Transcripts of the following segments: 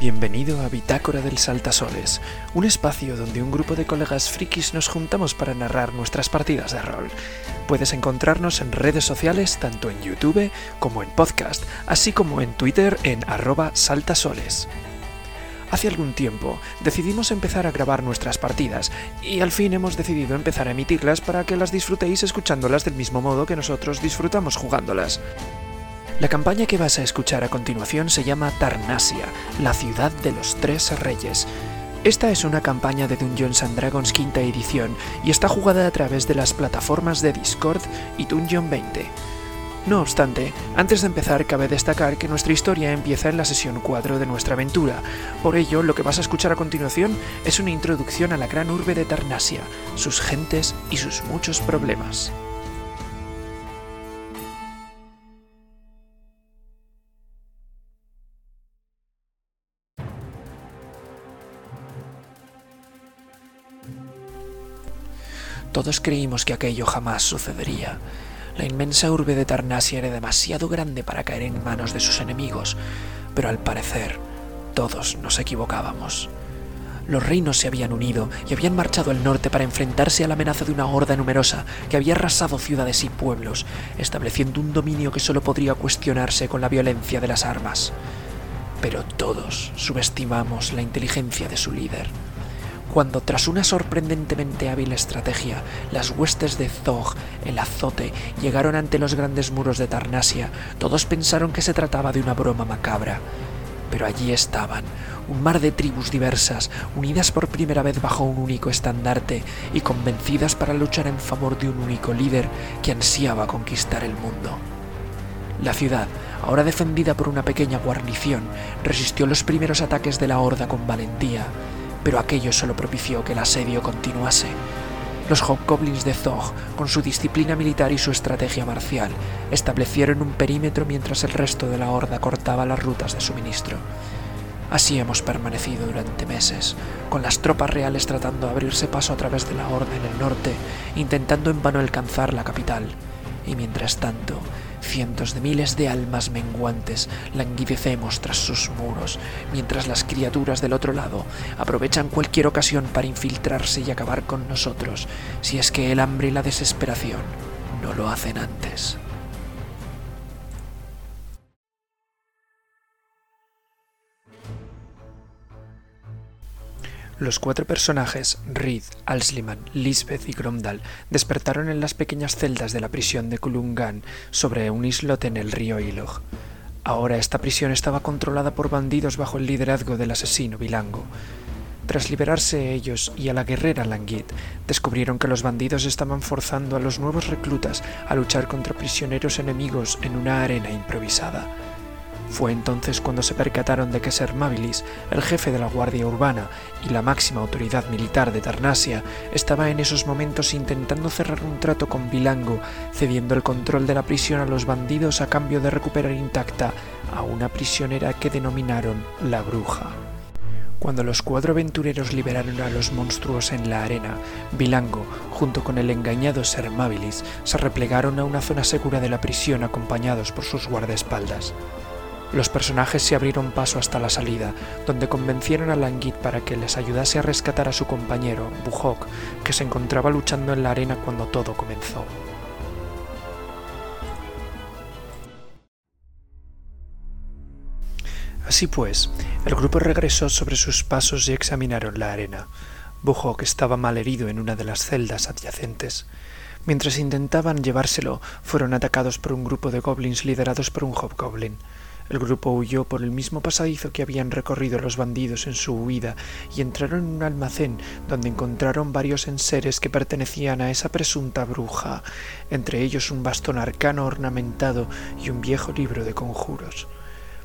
Bienvenido a Bitácora del Saltasoles, un espacio donde un grupo de colegas frikis nos juntamos para narrar nuestras partidas de rol. Puedes encontrarnos en redes sociales tanto en YouTube como en podcast, así como en Twitter en arroba saltasoles. Hace algún tiempo decidimos empezar a grabar nuestras partidas y al fin hemos decidido empezar a emitirlas para que las disfrutéis escuchándolas del mismo modo que nosotros disfrutamos jugándolas. La campaña que vas a escuchar a continuación se llama Tarnasia, la ciudad de los tres reyes. Esta es una campaña de Dungeons and Dragons quinta edición y está jugada a través de las plataformas de Discord y Dungeon 20. No obstante, antes de empezar cabe destacar que nuestra historia empieza en la sesión 4 de nuestra aventura, por ello lo que vas a escuchar a continuación es una introducción a la gran urbe de Tarnasia, sus gentes y sus muchos problemas. Todos creímos que aquello jamás sucedería. La inmensa urbe de Tarnasia era demasiado grande para caer en manos de sus enemigos, pero al parecer todos nos equivocábamos. Los reinos se habían unido y habían marchado al norte para enfrentarse a la amenaza de una horda numerosa que había arrasado ciudades y pueblos, estableciendo un dominio que solo podría cuestionarse con la violencia de las armas. Pero todos subestimamos la inteligencia de su líder cuando tras una sorprendentemente hábil estrategia, las huestes de Zog, el azote, llegaron ante los grandes muros de Tarnasia, todos pensaron que se trataba de una broma macabra. Pero allí estaban, un mar de tribus diversas, unidas por primera vez bajo un único estandarte y convencidas para luchar en favor de un único líder que ansiaba conquistar el mundo. La ciudad, ahora defendida por una pequeña guarnición, resistió los primeros ataques de la horda con valentía, pero aquello solo propició que el asedio continuase. Los Hobgoblins de Zog, con su disciplina militar y su estrategia marcial, establecieron un perímetro mientras el resto de la horda cortaba las rutas de suministro. Así hemos permanecido durante meses, con las tropas reales tratando de abrirse paso a través de la horda en el norte, intentando en vano alcanzar la capital. Y mientras tanto, Cientos de miles de almas menguantes languidecemos tras sus muros, mientras las criaturas del otro lado aprovechan cualquier ocasión para infiltrarse y acabar con nosotros, si es que el hambre y la desesperación no lo hacen antes. Los cuatro personajes, Reed, Alsliman, Lisbeth y Gromdal, despertaron en las pequeñas celdas de la prisión de Kulungan sobre un islote en el río Ilog. Ahora esta prisión estaba controlada por bandidos bajo el liderazgo del asesino Bilango. Tras liberarse ellos y a la guerrera Langit, descubrieron que los bandidos estaban forzando a los nuevos reclutas a luchar contra prisioneros enemigos en una arena improvisada. Fue entonces cuando se percataron de que Ser Mabilis, el jefe de la Guardia Urbana y la máxima autoridad militar de Tarnasia, estaba en esos momentos intentando cerrar un trato con Bilango, cediendo el control de la prisión a los bandidos a cambio de recuperar intacta a una prisionera que denominaron la Bruja. Cuando los cuatro aventureros liberaron a los monstruos en la arena, Bilango, junto con el engañado Ser Mabilis, se replegaron a una zona segura de la prisión acompañados por sus guardaespaldas. Los personajes se abrieron paso hasta la salida, donde convencieron a Langit para que les ayudase a rescatar a su compañero, Buhok, que se encontraba luchando en la arena cuando todo comenzó. Así pues, el grupo regresó sobre sus pasos y examinaron la arena. Buhok estaba mal herido en una de las celdas adyacentes. Mientras intentaban llevárselo, fueron atacados por un grupo de goblins liderados por un hobgoblin. El grupo huyó por el mismo pasadizo que habían recorrido los bandidos en su huida y entraron en un almacén donde encontraron varios enseres que pertenecían a esa presunta bruja, entre ellos un bastón arcano ornamentado y un viejo libro de conjuros.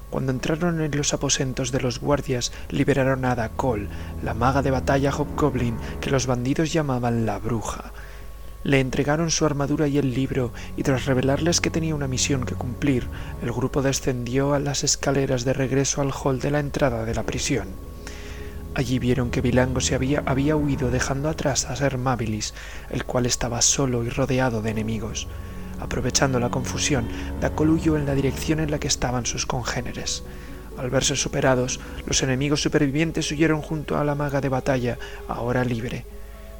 Cuando entraron en los aposentos de los guardias, liberaron a Dakol, la maga de batalla Hobgoblin que los bandidos llamaban la bruja. Le entregaron su armadura y el libro, y tras revelarles que tenía una misión que cumplir, el grupo descendió a las escaleras de regreso al hall de la entrada de la prisión. Allí vieron que Bilango se había, había huido dejando atrás a Ser Mabilis, el cual estaba solo y rodeado de enemigos. Aprovechando la confusión, Dacol huyó en la dirección en la que estaban sus congéneres. Al verse superados, los enemigos supervivientes huyeron junto a la maga de batalla, ahora libre.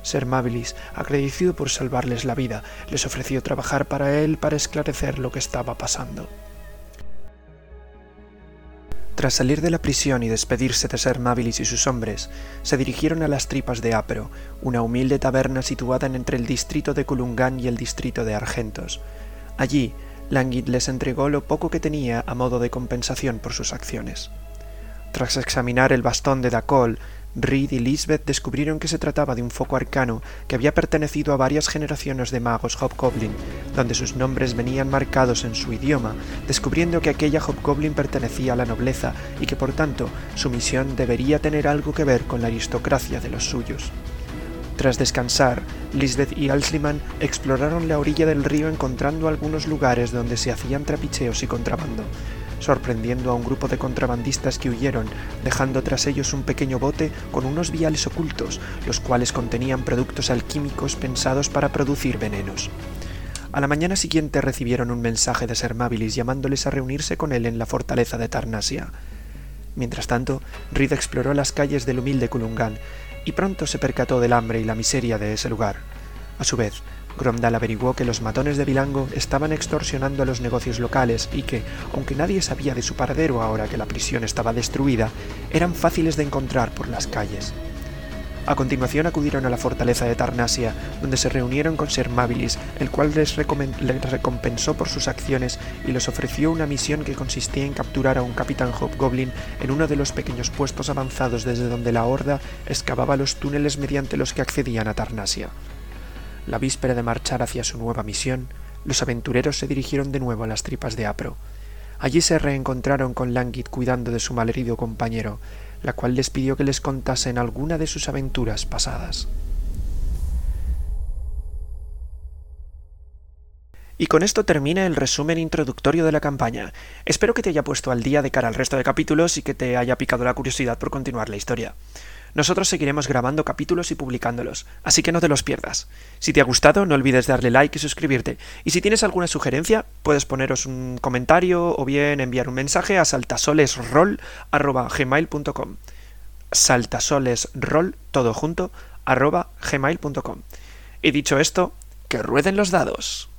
Ser Mabilis, agradecido por salvarles la vida, les ofreció trabajar para él para esclarecer lo que estaba pasando. Tras salir de la prisión y despedirse de Ser Mabilis y sus hombres, se dirigieron a las tripas de Apro, una humilde taberna situada entre el distrito de Kulungan y el distrito de Argentos. Allí, Languid les entregó lo poco que tenía a modo de compensación por sus acciones. Tras examinar el bastón de Dacol, Reed y Lisbeth descubrieron que se trataba de un foco arcano que había pertenecido a varias generaciones de magos Hobgoblin, donde sus nombres venían marcados en su idioma, descubriendo que aquella Hobgoblin pertenecía a la nobleza y que por tanto su misión debería tener algo que ver con la aristocracia de los suyos. Tras descansar, Lisbeth y Alsliman exploraron la orilla del río encontrando algunos lugares donde se hacían trapicheos y contrabando, sorprendiendo a un grupo de contrabandistas que huyeron, dejando tras ellos un pequeño bote con unos viales ocultos, los cuales contenían productos alquímicos pensados para producir venenos. A la mañana siguiente recibieron un mensaje de Sermabilis llamándoles a reunirse con él en la fortaleza de Tarnasia. Mientras tanto, Reed exploró las calles del humilde Kulungan y pronto se percató del hambre y la miseria de ese lugar. A su vez, Gromdal averiguó que los matones de Bilango estaban extorsionando a los negocios locales y que, aunque nadie sabía de su paradero ahora que la prisión estaba destruida, eran fáciles de encontrar por las calles. A continuación acudieron a la fortaleza de Tarnasia, donde se reunieron con Ser Mabilis, el cual les, recompensó por sus acciones y les ofreció una misión que consistía en capturar a un capitán Hobgoblin en uno de los pequeños puestos avanzados desde donde la horda excavaba los túneles mediante los que accedían a Tarnasia. La víspera de marchar hacia su nueva misión, los aventureros se dirigieron de nuevo a las tripas de Apro. Allí se reencontraron con Languid cuidando de su malherido compañero, la cual les pidió que les contasen alguna de sus aventuras pasadas. Y con esto termina el resumen introductorio de la campaña. Espero que te haya puesto al día de cara al resto de capítulos y que te haya picado la curiosidad por continuar la historia. Nosotros seguiremos grabando capítulos y publicándolos, así que no te los pierdas. Si te ha gustado, no olvides darle like y suscribirte. Y si tienes alguna sugerencia, puedes poneros un comentario o bien enviar un mensaje a saltasolesroll.gmail.com saltasolesroll, todo junto, gmail.com. Y dicho esto, que rueden los dados.